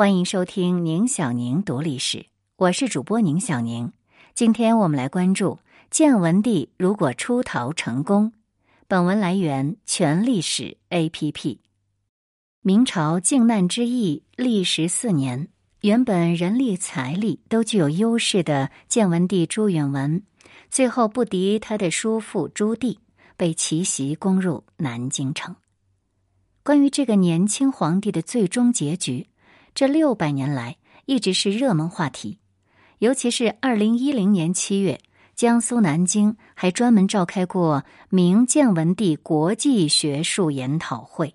欢迎收听宁小宁读历史，我是主播宁小宁。今天我们来关注建文帝如果出逃成功。本文来源全历史 APP。明朝靖难之役历时四年，原本人力财力都具有优势的建文帝朱允文，最后不敌他的叔父朱棣，被奇袭攻入南京城。关于这个年轻皇帝的最终结局。这六百年来一直是热门话题，尤其是二零一零年七月，江苏南京还专门召开过明建文帝国际学术研讨会，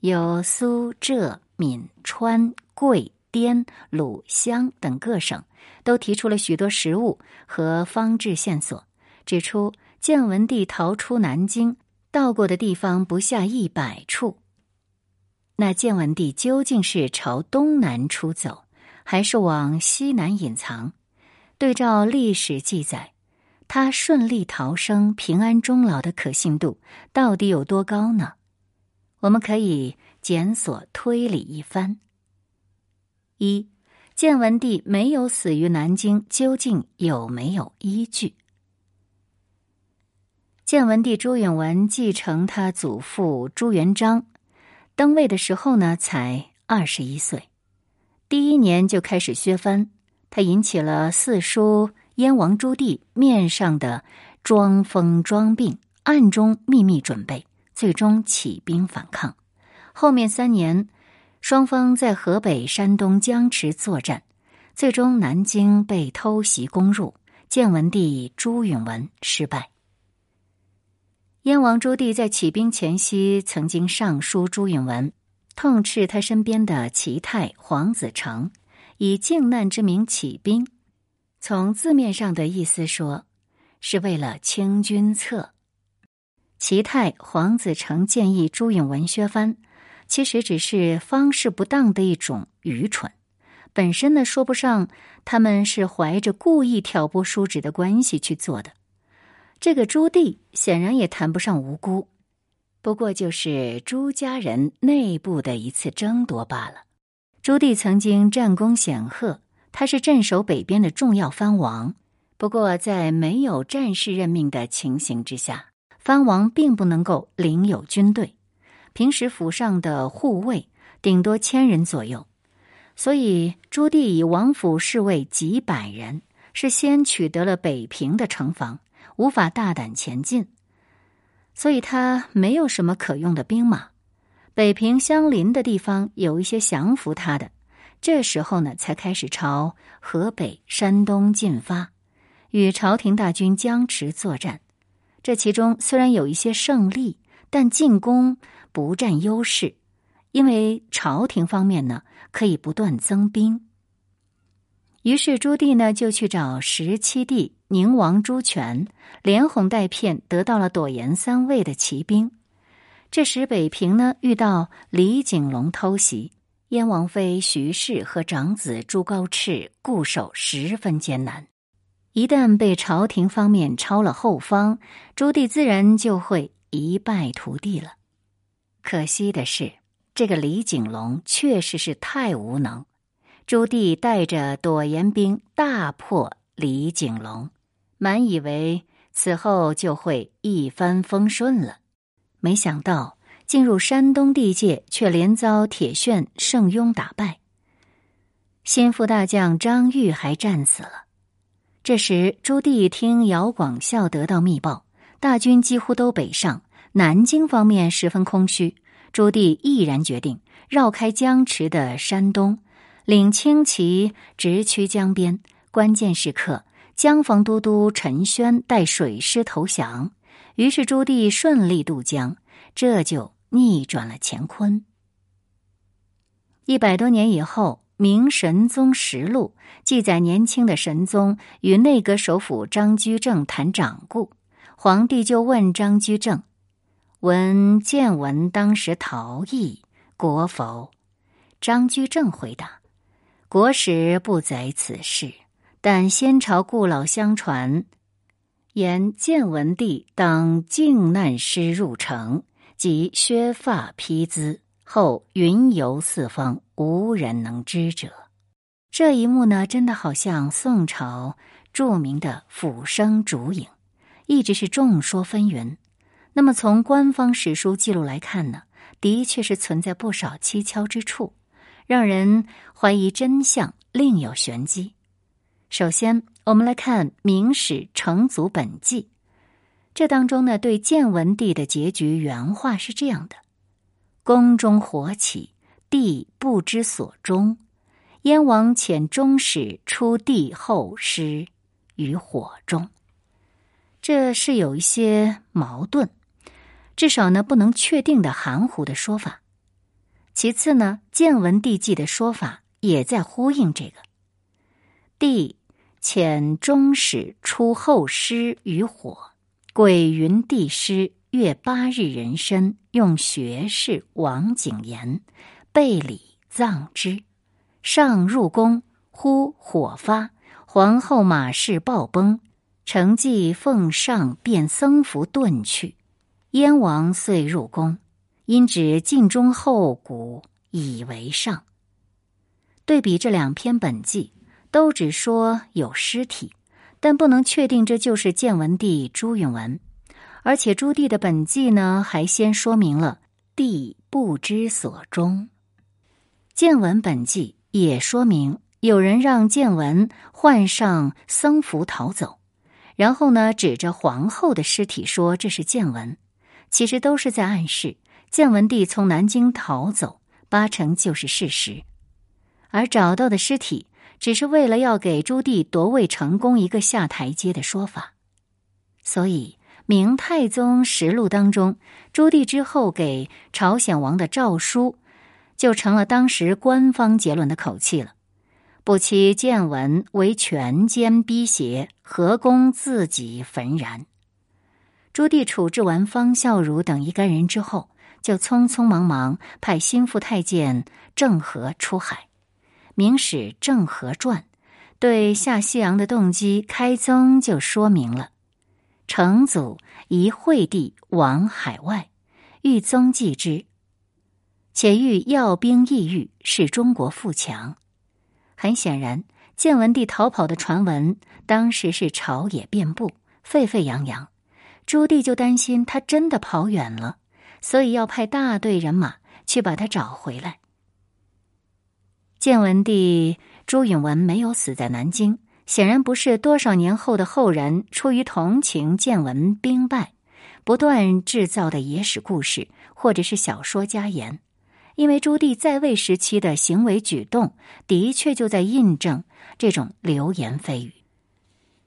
有苏浙闽川贵滇鲁湘等各省都提出了许多实物和方志线索，指出建文帝逃出南京到过的地方不下一百处。那建文帝究竟是朝东南出走，还是往西南隐藏？对照历史记载，他顺利逃生、平安终老的可信度到底有多高呢？我们可以检索推理一番。一，建文帝没有死于南京，究竟有没有依据？建文帝朱允文继承他祖父朱元璋。登位的时候呢，才二十一岁，第一年就开始削藩，他引起了四叔燕王朱棣面上的装疯装病，暗中秘密准备，最终起兵反抗。后面三年，双方在河北、山东僵持作战，最终南京被偷袭攻入，建文帝朱允文失败。燕王朱棣在起兵前夕，曾经上书朱允文，痛斥他身边的齐泰、黄子成以靖难之名起兵。从字面上的意思说，是为了清君侧。齐泰、黄子成建议朱允文削藩，其实只是方式不当的一种愚蠢。本身呢，说不上他们是怀着故意挑拨叔侄的关系去做的。这个朱棣显然也谈不上无辜，不过就是朱家人内部的一次争夺罢了。朱棣曾经战功显赫，他是镇守北边的重要藩王。不过在没有战士任命的情形之下，藩王并不能够领有军队，平时府上的护卫顶多千人左右，所以朱棣以王府侍卫几百人，是先取得了北平的城防。无法大胆前进，所以他没有什么可用的兵马。北平相邻的地方有一些降服他的，这时候呢，才开始朝河北、山东进发，与朝廷大军僵持作战。这其中虽然有一些胜利，但进攻不占优势，因为朝廷方面呢可以不断增兵。于是朱棣呢就去找十七弟。宁王朱权连哄带骗得到了朵颜三位的骑兵。这时北平呢遇到李景龙偷袭，燕王妃徐氏和长子朱高炽固守十分艰难。一旦被朝廷方面抄了后方，朱棣自然就会一败涂地了。可惜的是，这个李景龙确实是太无能。朱棣带着朵颜兵大破李景龙。满以为此后就会一帆风顺了，没想到进入山东地界，却连遭铁铉盛庸打败。心腹大将张玉还战死了。这时，朱棣听姚广孝得到密报，大军几乎都北上，南京方面十分空虚。朱棣毅然决定绕开僵持的山东，领轻骑直趋江边，关键时刻。江防都督陈宣带水师投降，于是朱棣顺利渡江，这就逆转了乾坤。一百多年以后，《明神宗实录》记载，年轻的神宗与内阁首辅张居正谈掌故，皇帝就问张居正：“闻建文当时逃逸，国否？”张居正回答：“国史不载此事。”但先朝故老相传，言建文帝当靖难师入城，即削发披缁，后云游四方，无人能知者。这一幕呢，真的好像宋朝著名的抚生烛影，一直是众说纷纭。那么从官方史书记录来看呢，的确是存在不少蹊跷之处，让人怀疑真相另有玄机。首先，我们来看《明史成祖本纪》，这当中呢，对建文帝的结局原话是这样的。宫中火起，帝不知所终。燕王遣中使出帝后尸于火中。这是有一些矛盾，至少呢不能确定的含糊的说法。其次呢，建文帝纪的说法也在呼应这个。帝遣中使出后尸于火，鬼云帝师。月八日，人身用学士王景言备礼葬之。上入宫，忽火发，皇后马氏暴崩，承继奉上便僧服遁去。燕王遂入宫，因指晋中后骨以为上。对比这两篇本纪，都只说有尸体，但不能确定这就是建文帝朱允文。而且朱棣的本纪呢，还先说明了帝不知所终。建文本纪也说明有人让建文换上僧服逃走，然后呢，指着皇后的尸体说这是建文，其实都是在暗示建文帝从南京逃走，八成就是事实。而找到的尸体，只是为了要给朱棣夺位成功一个下台阶的说法，所以。《明太宗实录》当中，朱棣之后给朝鲜王的诏书，就成了当时官方结论的口气了。不期见闻为权奸逼胁，何公自己焚然。朱棣处置完方孝孺等一干人之后，就匆匆忙忙派心腹太监郑和出海。《明史郑和传》对下西洋的动机开宗就说明了。成祖疑惠帝往海外，欲宗继之，且欲要兵抑郁，使中国富强。很显然，建文帝逃跑的传闻当时是朝野遍布，沸沸扬扬。朱棣就担心他真的跑远了，所以要派大队人马去把他找回来。建文帝朱允文没有死在南京。显然不是多少年后的后人出于同情建文兵败，不断制造的野史故事，或者是小说家言。因为朱棣在位时期的行为举动，的确就在印证这种流言蜚语。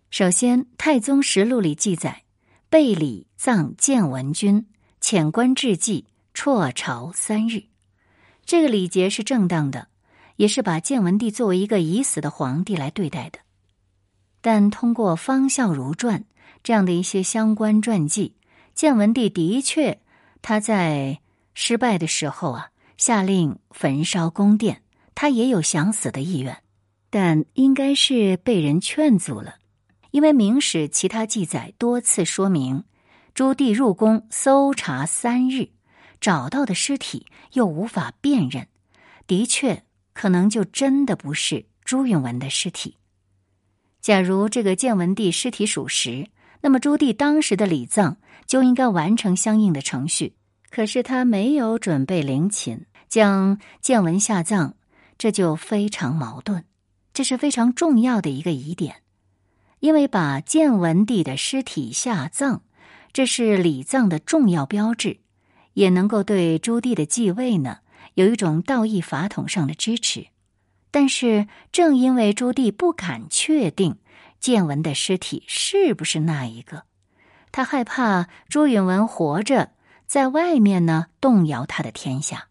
首先，《太宗实录》里记载，备礼葬建文君，遣官致祭，辍朝三日。这个礼节是正当的，也是把建文帝作为一个已死的皇帝来对待的。但通过《方孝孺传》这样的一些相关传记，建文帝的确他在失败的时候啊，下令焚烧宫殿，他也有想死的意愿，但应该是被人劝阻了。因为《明史》其他记载多次说明，朱棣入宫搜查三日，找到的尸体又无法辨认，的确可能就真的不是朱允文的尸体。假如这个建文帝尸体属实，那么朱棣当时的礼葬就应该完成相应的程序。可是他没有准备陵寝，将建文下葬，这就非常矛盾。这是非常重要的一个疑点，因为把建文帝的尸体下葬，这是礼葬的重要标志，也能够对朱棣的继位呢有一种道义法统上的支持。但是，正因为朱棣不敢确定建文的尸体是不是那一个，他害怕朱允文活着在外面呢动摇他的天下，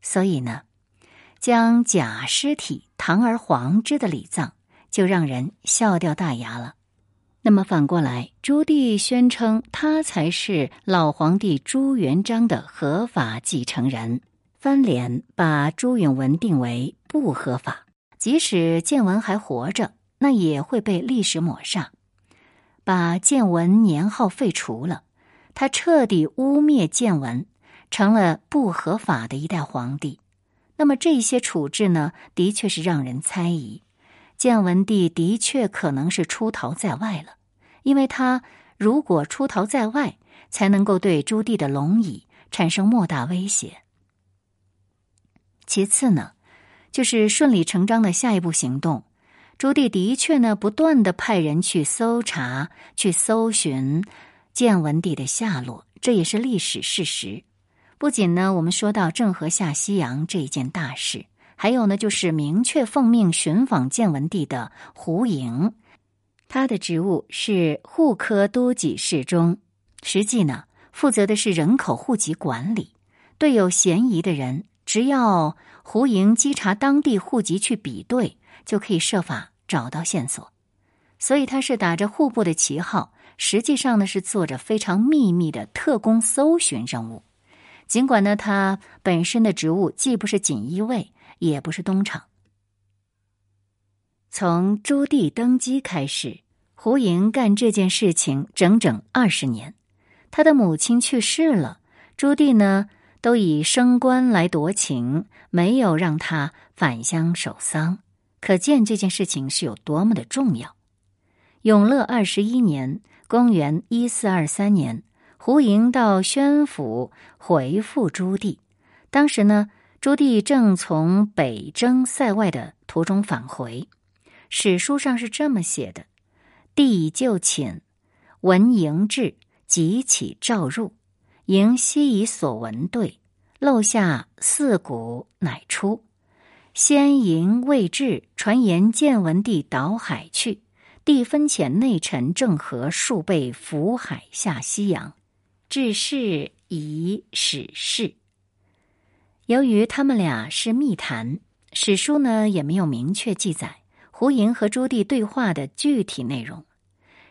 所以呢，将假尸体堂而皇之的礼葬，就让人笑掉大牙了。那么反过来，朱棣宣称他才是老皇帝朱元璋的合法继承人。翻脸把朱允文定为不合法，即使建文还活着，那也会被历史抹杀。把建文年号废除了，他彻底污蔑建文，成了不合法的一代皇帝。那么这些处置呢，的确是让人猜疑，建文帝的确可能是出逃在外了，因为他如果出逃在外，才能够对朱棣的龙椅产生莫大威胁。其次呢，就是顺理成章的下一步行动，朱棣的确呢不断的派人去搜查、去搜寻建文帝的下落，这也是历史事实。不仅呢，我们说到郑和下西洋这一件大事，还有呢，就是明确奉命寻访建文帝的胡莹，他的职务是户科都给事中，实际呢，负责的是人口户籍管理。对有嫌疑的人，只要胡莹稽查当地户籍去比对，就可以设法找到线索。所以他是打着户部的旗号，实际上呢，是做着非常秘密的特工搜寻任务。尽管呢，他本身的职务既不是锦衣卫，也不是东厂。从朱棣登基开始，胡莹干这件事情整整二十年。他的母亲去世了，朱棣呢都以升官来夺情，没有让他返乡守丧，可见这件事情是有多么的重要。永乐二十一年（公元一四二三年）。胡莹到宣府回复朱棣，当时呢，朱棣正从北征塞外的途中返回。史书上是这么写的：“帝就寝，闻迎至，即起召入。迎悉以所闻对，漏下四鼓，乃出。先迎未至，传言建文帝倒海去。帝分遣内臣郑和数倍浮海下西洋。”治世以史事。由于他们俩是密谈，史书呢也没有明确记载胡莹和朱棣对话的具体内容。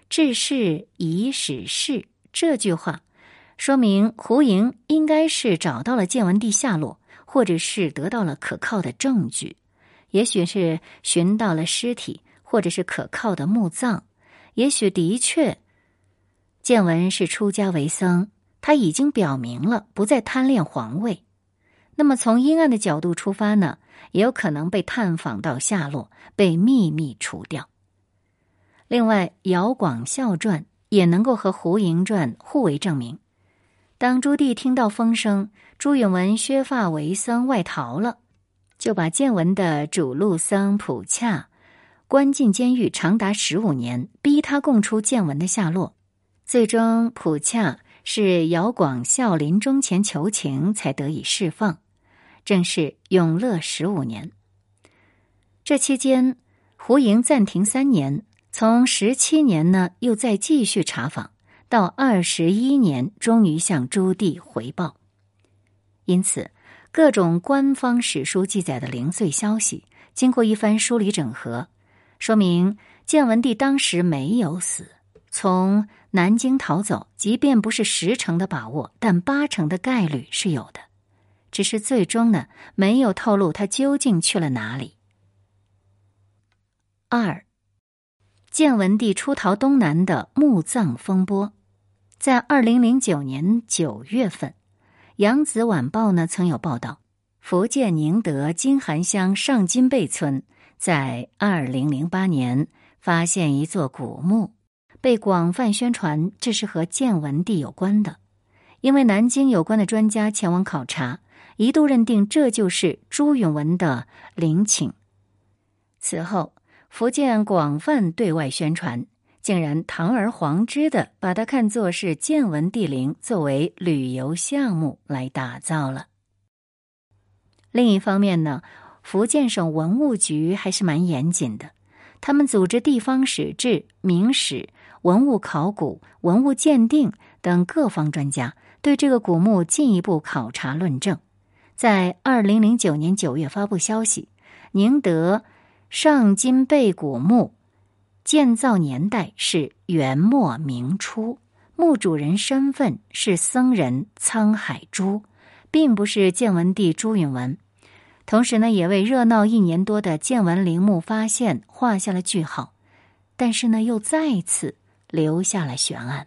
治世以史事这句话，说明胡莹应该是找到了建文帝下落，或者是得到了可靠的证据，也许是寻到了尸体，或者是可靠的墓葬，也许的确。建文是出家为僧，他已经表明了不再贪恋皇位。那么从阴暗的角度出发呢，也有可能被探访到下落，被秘密除掉。另外，《姚广孝传》也能够和《胡莹传》互为证明。当朱棣听到风声，朱允文削发为僧外逃了，就把建文的主路僧普洽关进监狱长达十五年，逼他供出建文的下落。最终，普洽是姚广孝临终前求情，才得以释放。正是永乐十五年。这期间，胡莹暂停三年，从十七年呢，又再继续查访，到二十一年，终于向朱棣回报。因此，各种官方史书记载的零碎消息，经过一番梳理整合，说明建文帝当时没有死。从南京逃走，即便不是十成的把握，但八成的概率是有的。只是最终呢，没有透露他究竟去了哪里。二，建文帝出逃东南的墓葬风波，在二零零九年九月份，《扬子晚报》呢曾有报道，福建宁德金韩乡上金贝村在二零零八年发现一座古墓。被广泛宣传，这是和建文帝有关的，因为南京有关的专家前往考察，一度认定这就是朱允文的陵寝。此后，福建广泛对外宣传，竟然堂而皇之的把它看作是建文帝陵，作为旅游项目来打造了。另一方面呢，福建省文物局还是蛮严谨的，他们组织地方史志、明史。文物考古、文物鉴定等各方专家对这个古墓进一步考察论证，在二零零九年九月发布消息：宁德上金贝古墓建造年代是元末明初，墓主人身份是僧人沧海珠，并不是建文帝朱允文。同时呢，也为热闹一年多的建文陵墓发现画下了句号。但是呢，又再次。留下了悬案。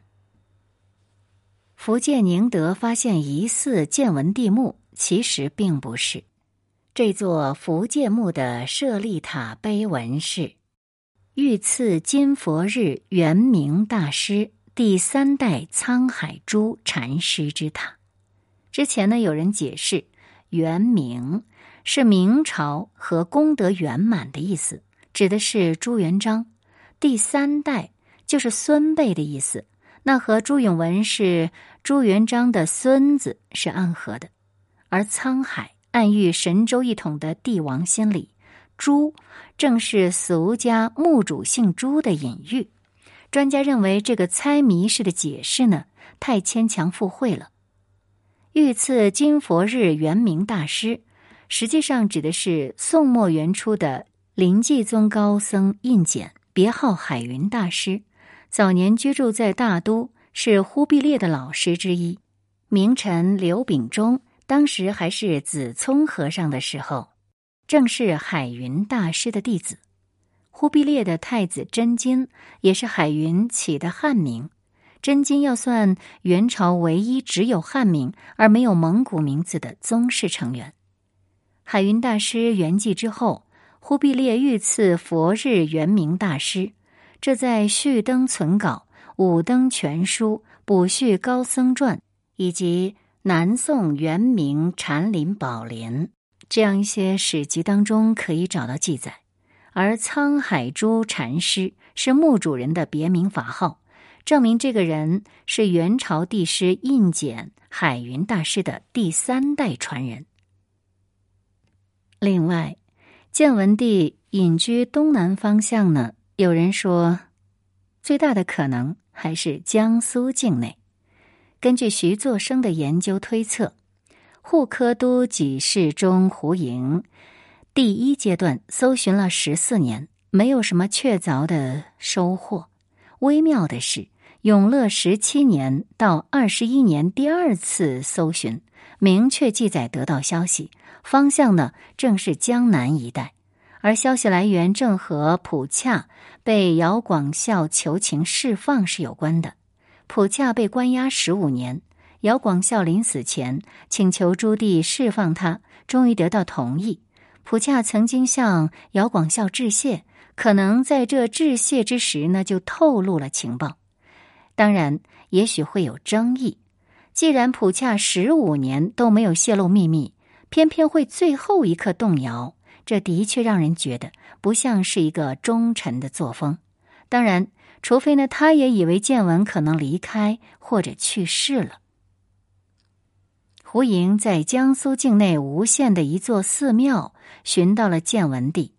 福建宁德发现疑似建文帝墓，其实并不是。这座福建墓的舍利塔碑文是“御赐金佛日圆明大师第三代沧海珠禅师之塔”。之前呢，有人解释“圆明”是明朝和功德圆满的意思，指的是朱元璋；“第三代”就是孙辈的意思，那和朱允文是朱元璋的孙子是暗合的，而沧海。暗喻神州一统的帝王心理，朱正是俗家墓主姓朱的隐喻。专家认为，这个猜谜式的解释呢，太牵强附会了。御赐金佛日圆明大师，实际上指的是宋末元初的临济宗高僧印简，别号海云大师，早年居住在大都，是忽必烈的老师之一。名臣刘秉忠。当时还是子聪和尚的时候，正是海云大师的弟子。忽必烈的太子真金也是海云起的汉名。真金要算元朝唯一只有汉名而没有蒙古名字的宗室成员。海云大师圆寂之后，忽必烈御赐佛日圆明大师，这在《续登存稿》《五登全书》《补续高僧传》以及。南宋元明禅林宝莲这样一些史籍当中可以找到记载，而沧海珠禅师是墓主人的别名法号，证明这个人是元朝帝师印简海云大师的第三代传人。另外，建文帝隐居东南方向呢，有人说，最大的可能还是江苏境内。根据徐作生的研究推测，户科都给事中胡营第一阶段搜寻了十四年，没有什么确凿的收获。微妙的是，永乐十七年到二十一年第二次搜寻，明确记载得到消息，方向呢正是江南一带，而消息来源正和普洽被姚广孝求情释放是有关的。普恰被关押十五年，姚广孝临死前请求朱棣释放他，终于得到同意。普恰曾经向姚广孝致谢，可能在这致谢之时呢，就透露了情报。当然，也许会有争议。既然普恰十五年都没有泄露秘密，偏偏会最后一刻动摇，这的确让人觉得不像是一个忠臣的作风。当然。除非呢，他也以为建文可能离开或者去世了。胡莹在江苏境内吴县的一座寺庙寻到了建文帝，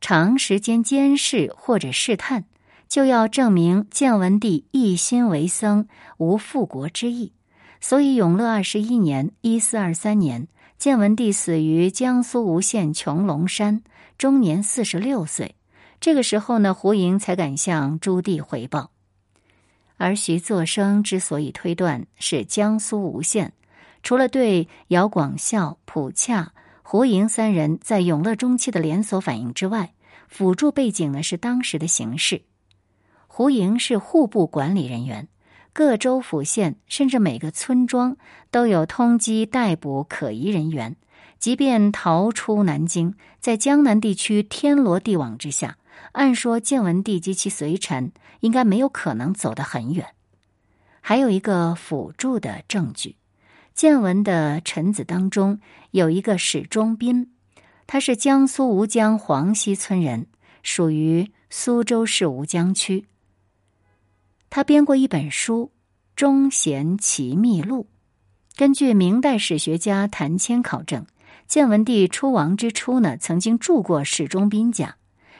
长时间监视或者试探，就要证明建文帝一心为僧，无复国之意。所以，永乐二十一年（一四二三年），建文帝死于江苏吴县穹窿山，终年四十六岁。这个时候呢，胡莹才敢向朱棣回报。而徐作生之所以推断是江苏吴县，除了对姚广孝、普洽、胡莹三人在永乐中期的连锁反应之外，辅助背景呢是当时的形势。胡莹是户部管理人员，各州府县甚至每个村庄都有通缉逮捕可疑人员，即便逃出南京，在江南地区天罗地网之下。按说，建文帝及其随臣应该没有可能走得很远。还有一个辅助的证据：建文的臣子当中有一个史忠斌，他是江苏吴江黄溪村人，属于苏州市吴江区。他编过一本书《忠贤奇秘录》。根据明代史学家谭谦考证，建文帝出亡之初呢，曾经住过史忠斌家。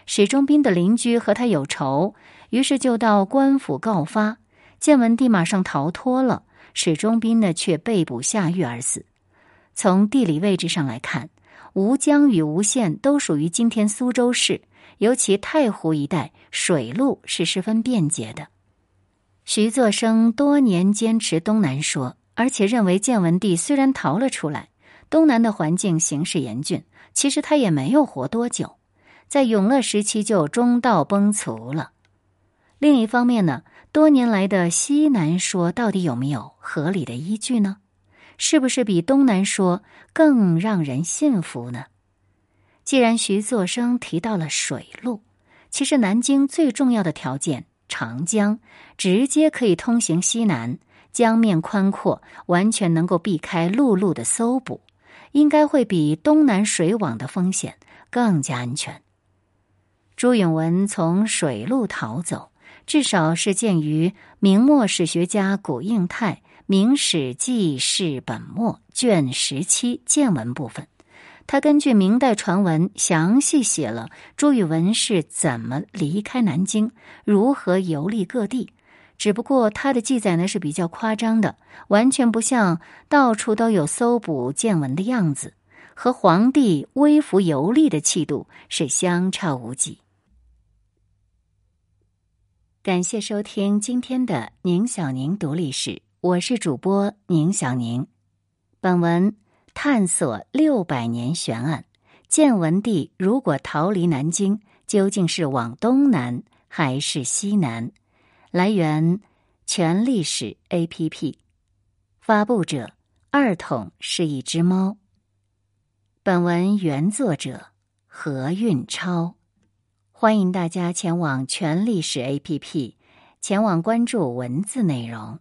史忠斌的邻居和他有仇，于是就到官府告发。建文帝马上逃脱了，史忠斌呢却被捕下狱而死。从地理位置上来看，吴江与吴县都属于今天苏州市，尤其太湖一带水路是十分便捷的。徐作生多年坚持东南说，而且认为建文帝虽然逃了出来，东南的环境形势严峻，其实他也没有活多久。在永乐时期就中道崩殂了。另一方面呢，多年来的西南说到底有没有合理的依据呢？是不是比东南说更让人信服呢？既然徐作生提到了水路，其实南京最重要的条件长江直接可以通行西南，江面宽阔，完全能够避开陆路的搜捕，应该会比东南水网的风险更加安全。朱允文从水路逃走。至少是见于明末史学家古应泰《明史记事本末》卷十七见闻部分，他根据明代传闻详细写了朱允文是怎么离开南京，如何游历各地。只不过他的记载呢是比较夸张的，完全不像到处都有搜捕见闻的样子，和皇帝微服游历的气度是相差无几。感谢收听今天的宁小宁读历史，我是主播宁小宁。本文探索六百年悬案：建文帝如果逃离南京，究竟是往东南还是西南？来源：全历史 APP，发布者：二筒是一只猫。本文原作者何运超。欢迎大家前往全历史 APP，前往关注文字内容。